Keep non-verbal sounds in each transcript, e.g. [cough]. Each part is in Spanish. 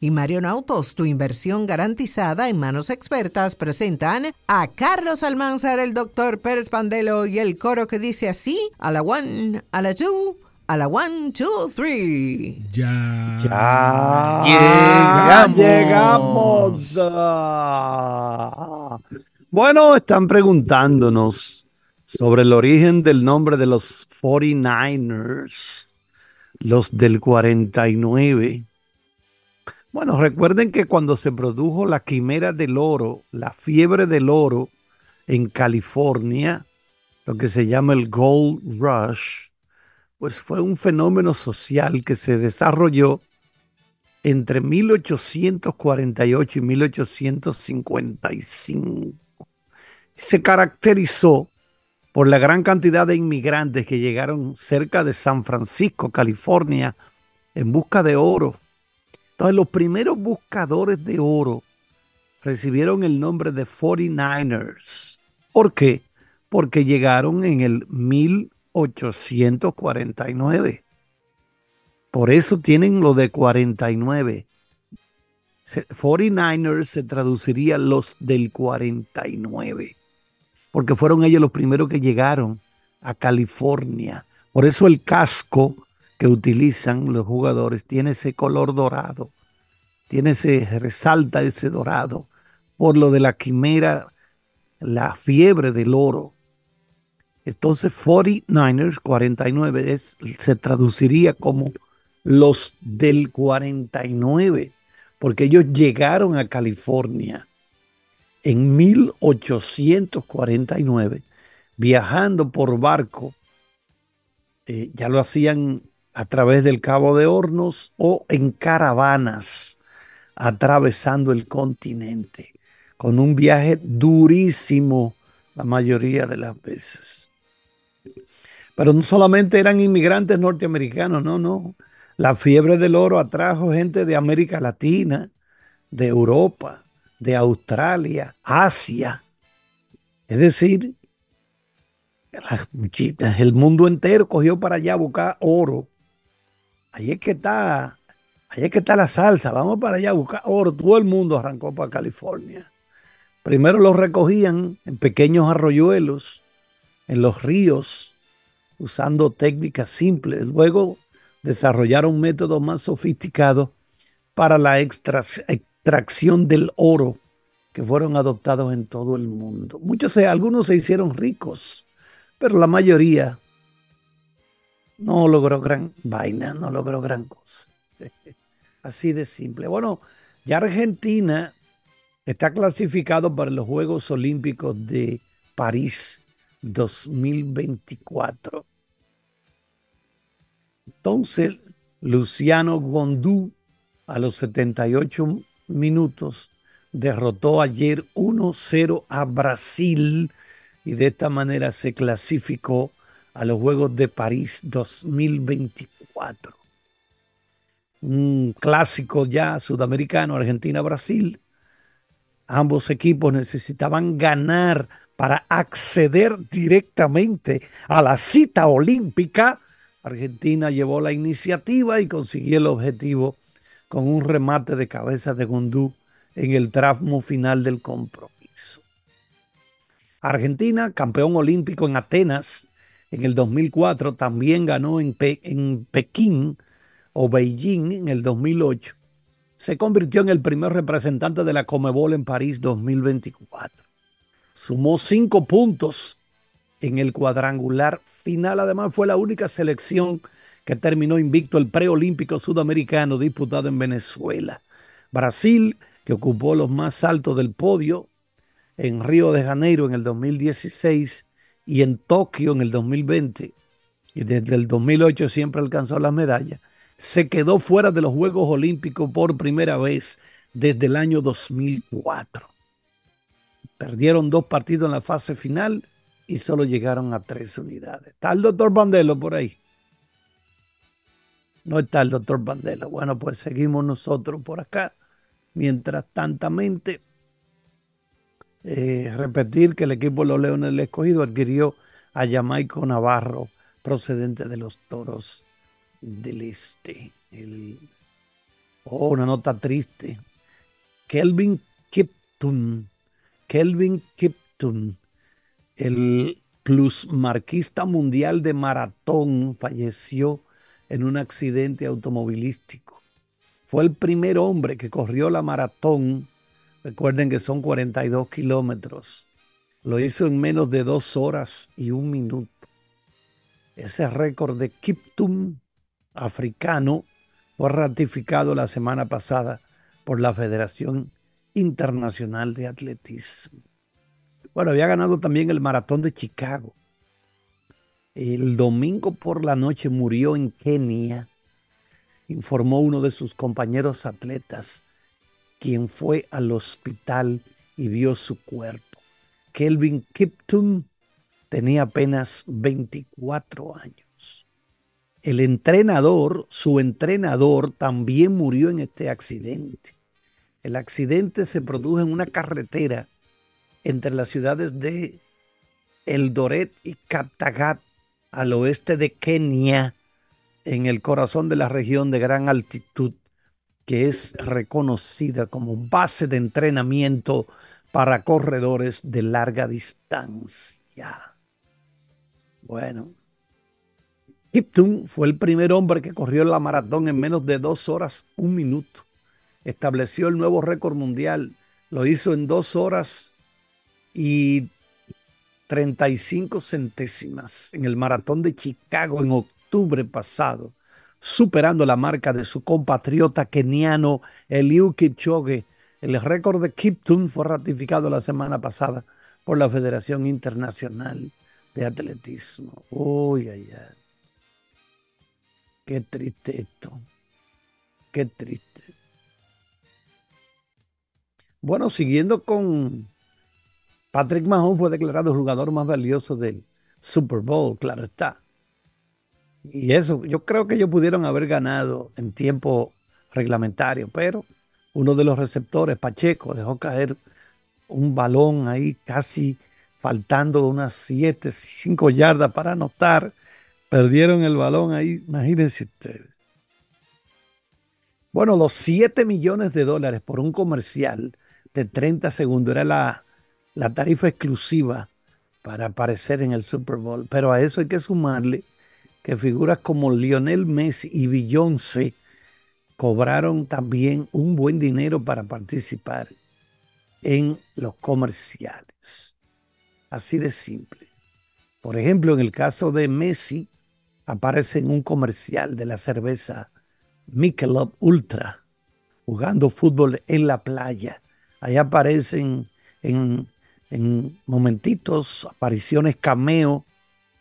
y Marion Autos, tu inversión garantizada en manos expertas, presentan a Carlos Almanzar, el doctor Pérez Pandelo y el coro que dice así, a la one, a la two, a la one, two, three. Ya. Ya. Llegamos. Llegamos. Bueno, están preguntándonos sobre el origen del nombre de los 49ers, los del 49. Bueno, recuerden que cuando se produjo la quimera del oro, la fiebre del oro en California, lo que se llama el Gold Rush, pues fue un fenómeno social que se desarrolló entre 1848 y 1855. Se caracterizó por la gran cantidad de inmigrantes que llegaron cerca de San Francisco, California, en busca de oro entonces los primeros buscadores de oro recibieron el nombre de 49ers. ¿Por qué? Porque llegaron en el 1849. Por eso tienen lo de 49. 49ers se traduciría los del 49. Porque fueron ellos los primeros que llegaron a California. Por eso el casco que utilizan los jugadores tiene ese color dorado, tiene ese, resalta ese dorado por lo de la quimera, la fiebre del oro. Entonces 49ers, 49, es, se traduciría como los del 49, porque ellos llegaron a California en 1849, viajando por barco. Eh, ya lo hacían a través del Cabo de Hornos o en caravanas atravesando el continente, con un viaje durísimo la mayoría de las veces. Pero no solamente eran inmigrantes norteamericanos, no, no. La fiebre del oro atrajo gente de América Latina, de Europa, de Australia, Asia. Es decir, el mundo entero cogió para allá a buscar oro ahí es que está, ahí es que está la salsa, vamos para allá a buscar oro. Todo el mundo arrancó para California. Primero lo recogían en pequeños arroyuelos, en los ríos, usando técnicas simples. Luego desarrollaron métodos más sofisticados para la extracción del oro que fueron adoptados en todo el mundo. Muchos, algunos se hicieron ricos, pero la mayoría no logró gran vaina, no logró gran cosa. [laughs] Así de simple. Bueno, ya Argentina está clasificado para los Juegos Olímpicos de París 2024. Entonces, Luciano Gondú a los 78 minutos derrotó ayer 1-0 a Brasil y de esta manera se clasificó a los Juegos de París 2024. Un clásico ya sudamericano, Argentina-Brasil. Ambos equipos necesitaban ganar para acceder directamente a la cita olímpica. Argentina llevó la iniciativa y consiguió el objetivo con un remate de cabeza de Gondú en el tramo final del compromiso. Argentina, campeón olímpico en Atenas en el 2004, también ganó en, en Pekín o Beijing en el 2008. Se convirtió en el primer representante de la Comebol en París 2024. Sumó cinco puntos en el cuadrangular final. Además, fue la única selección que terminó invicto el preolímpico sudamericano disputado en Venezuela. Brasil, que ocupó los más altos del podio en Río de Janeiro en el 2016, y en Tokio en el 2020, y desde el 2008 siempre alcanzó las medallas, se quedó fuera de los Juegos Olímpicos por primera vez desde el año 2004. Perdieron dos partidos en la fase final y solo llegaron a tres unidades. ¿Está el doctor Bandelo por ahí? No está el doctor Bandelo. Bueno, pues seguimos nosotros por acá. Mientras tantamente eh, repetir que el equipo de los Leones del Escogido adquirió a Jamaico Navarro, procedente de los Toros del Este. Oh, una nota triste. Kelvin Kipton, Kelvin Kipton, el plusmarquista mundial de maratón, falleció en un accidente automovilístico. Fue el primer hombre que corrió la maratón. Recuerden que son 42 kilómetros. Lo hizo en menos de dos horas y un minuto. Ese récord de Kiptum africano fue ratificado la semana pasada por la Federación Internacional de Atletismo. Bueno, había ganado también el maratón de Chicago. El domingo por la noche murió en Kenia, informó uno de sus compañeros atletas, quien fue al hospital y vio su cuerpo. Kelvin Kiptum tenía apenas 24 años. El entrenador, su entrenador, también murió en este accidente. El accidente se produjo en una carretera entre las ciudades de Eldoret y Kaptagat, al oeste de Kenia, en el corazón de la región de gran altitud, que es reconocida como base de entrenamiento para corredores de larga distancia. Bueno, Kiptum fue el primer hombre que corrió la maratón en menos de dos horas, un minuto. Estableció el nuevo récord mundial. Lo hizo en dos horas y 35 centésimas en el maratón de Chicago en octubre pasado, superando la marca de su compatriota keniano Eliud Kipchoge. El récord de Kiptum fue ratificado la semana pasada por la Federación Internacional de Atletismo. Uy, ay, ay. Qué triste esto. Qué triste. Bueno, siguiendo con Patrick Mahomes fue declarado jugador más valioso del Super Bowl, claro está. Y eso, yo creo que ellos pudieron haber ganado en tiempo reglamentario, pero uno de los receptores, Pacheco, dejó caer un balón ahí casi faltando unas 7, 5 yardas para anotar. Perdieron el balón ahí, imagínense ustedes. Bueno, los 7 millones de dólares por un comercial de 30 segundos era la la tarifa exclusiva para aparecer en el Super Bowl. Pero a eso hay que sumarle que figuras como Lionel Messi y Beyoncé cobraron también un buen dinero para participar en los comerciales. Así de simple. Por ejemplo, en el caso de Messi, aparece en un comercial de la cerveza Michelob Ultra, jugando fútbol en la playa. Ahí aparecen en en momentitos, apariciones cameo,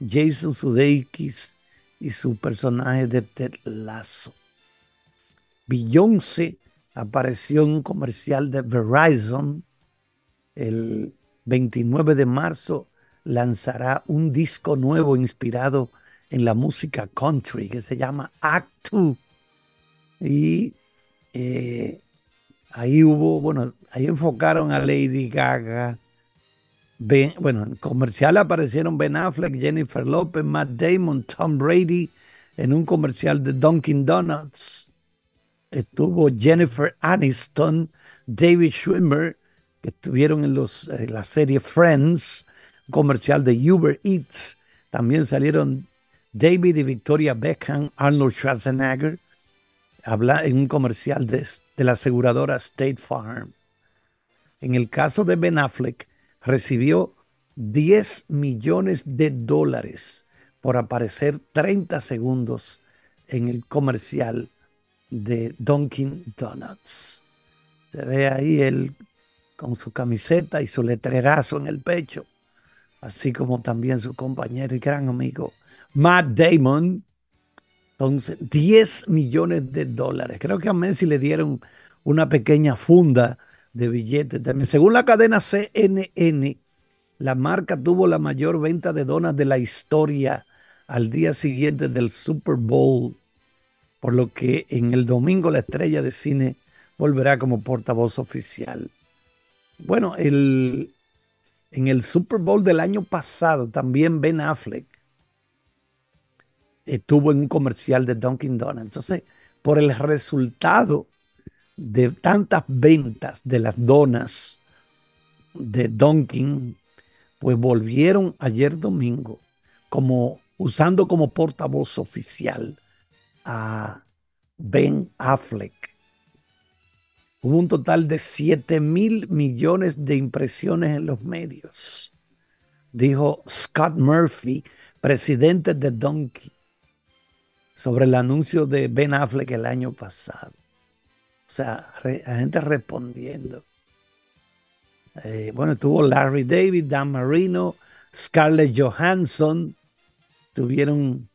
Jason Sudeikis y su personaje de Ted Lasso. Beyoncé apareció en un comercial de Verizon. El 29 de marzo lanzará un disco nuevo inspirado en la música country que se llama Act 2. Y eh, ahí hubo, bueno, ahí enfocaron a Lady Gaga, bueno, en comercial aparecieron Ben Affleck, Jennifer Lopez, Matt Damon, Tom Brady en un comercial de Dunkin' Donuts. Estuvo Jennifer Aniston, David Schwimmer, que estuvieron en, los, la serie Friends, comercial de Uber Eats. También salieron David y Victoria Beckham, Arnold Schwarzenegger, habla en un comercial de la aseguradora State Farm. En el caso de Ben Affleck, recibió 10 millones de dólares por aparecer 30 segundos en el comercial de Dunkin' Donuts. Se ve ahí él con su camiseta y su letrerazo en el pecho, así como también su compañero y gran amigo Matt Damon. Entonces, 10 millones de dólares. Creo que a Messi le dieron una pequeña funda de billetes. También, según la cadena CNN, la marca tuvo la mayor venta de donas de la historia al día siguiente del Super Bowl, por lo que en el domingo la estrella de cine volverá como portavoz oficial. Bueno, el, en el Super Bowl del año pasado también Ben Affleck estuvo en un comercial de Dunkin' Donuts. Entonces, por el resultado de tantas ventas de las donas de Dunkin', pues volvieron ayer domingo como usando como portavoz oficial a Ben Affleck. Hubo un total de 7 mil millones de impresiones en los medios, dijo Scott Murphy, presidente de Donkey, sobre el anuncio de Ben Affleck el año pasado. O sea, la gente respondiendo. Eh, bueno, estuvo Larry David, Dan Marino, Scarlett Johansson, tuvieron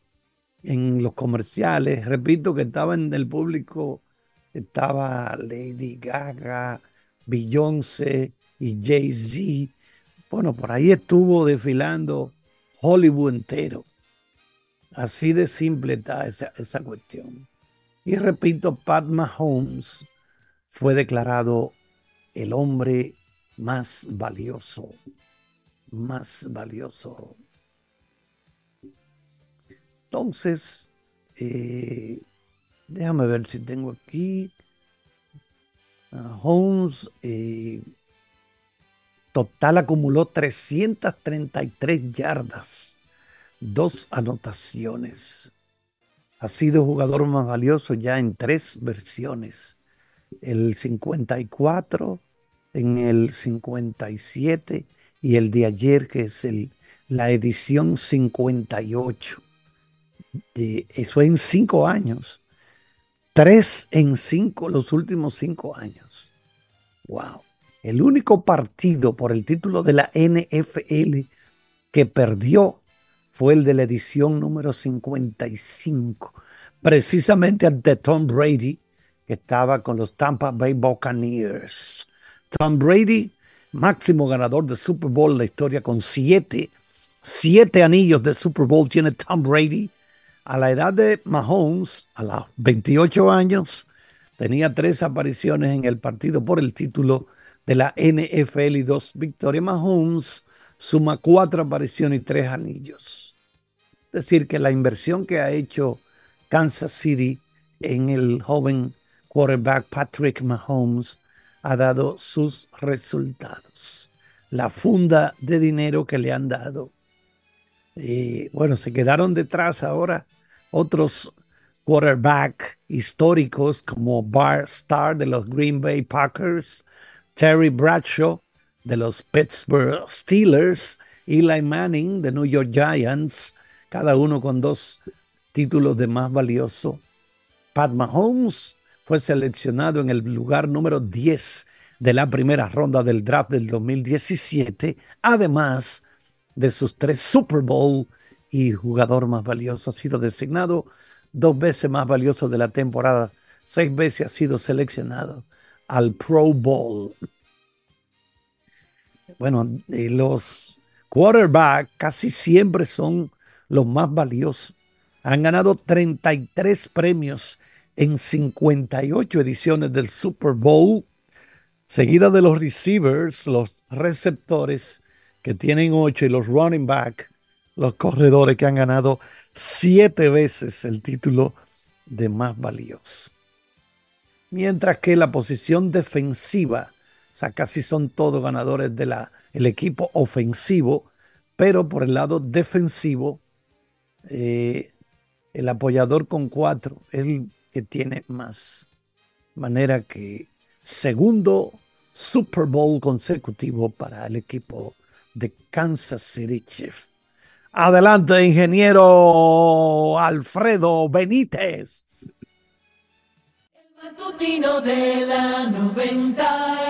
en los comerciales. Repito que estaba en el público, estaba Lady Gaga, Beyoncé y Jay-Z. Bueno, por ahí estuvo desfilando Hollywood entero. Así de simple está esa cuestión. Y repito, Pat Mahomes fue declarado el hombre más valioso, más valioso entonces, eh, déjame ver si tengo aquí. Holmes, eh, total acumuló 333 yardas, dos anotaciones. Ha sido jugador más valioso ya en tres versiones. El 54, en el 57 y el de ayer que es el, la edición 58 eso en cinco años. Tres en cinco, los últimos cinco años. Wow. El único partido por el título de la NFL que perdió fue el de la edición número 55, precisamente ante Tom Brady, que estaba con los Tampa Bay Buccaneers. Tom Brady, máximo ganador de Super Bowl en la historia, con siete, siete anillos de Super Bowl tiene Tom Brady a la edad de Mahomes, a los 28 años, tenía tres apariciones en el partido por el título de la NFL y dos victorias. Mahomes suma cuatro apariciones y tres anillos. Decir, que la inversión que ha hecho Kansas City en el joven quarterback Patrick Mahomes ha dado sus resultados. La funda de dinero que le han dado y bueno, se quedaron detrás ahora otros quarterback históricos como Bart Starr de los Green Bay Packers, Terry Bradshaw de los Pittsburgh Steelers, Eli Manning de New York Giants, cada uno con dos títulos de más valioso. Pat Mahomes fue seleccionado en el lugar número 10 de la primera ronda del draft del 2017. Además, de sus tres Super Bowl y jugador más valioso. Ha sido designado dos veces más valioso de la temporada. Seis veces ha sido seleccionado al Pro Bowl. Bueno, los quarterbacks casi siempre son los más valiosos. Han ganado 33 premios en 58 ediciones del Super Bowl, seguida de los receivers, los receptores que tienen ocho, y los running back, los corredores que han ganado siete veces el título de más valioso. Mientras que la posición defensiva, o sea, casi son todos ganadores del el equipo ofensivo, pero por el lado defensivo, eh, el apoyador con cuatro el que tiene más. Manera que segundo Super Bowl consecutivo para el equipo de Kansas City Chief. Adelante, ingeniero Alfredo Benítez. El matutino de la 90.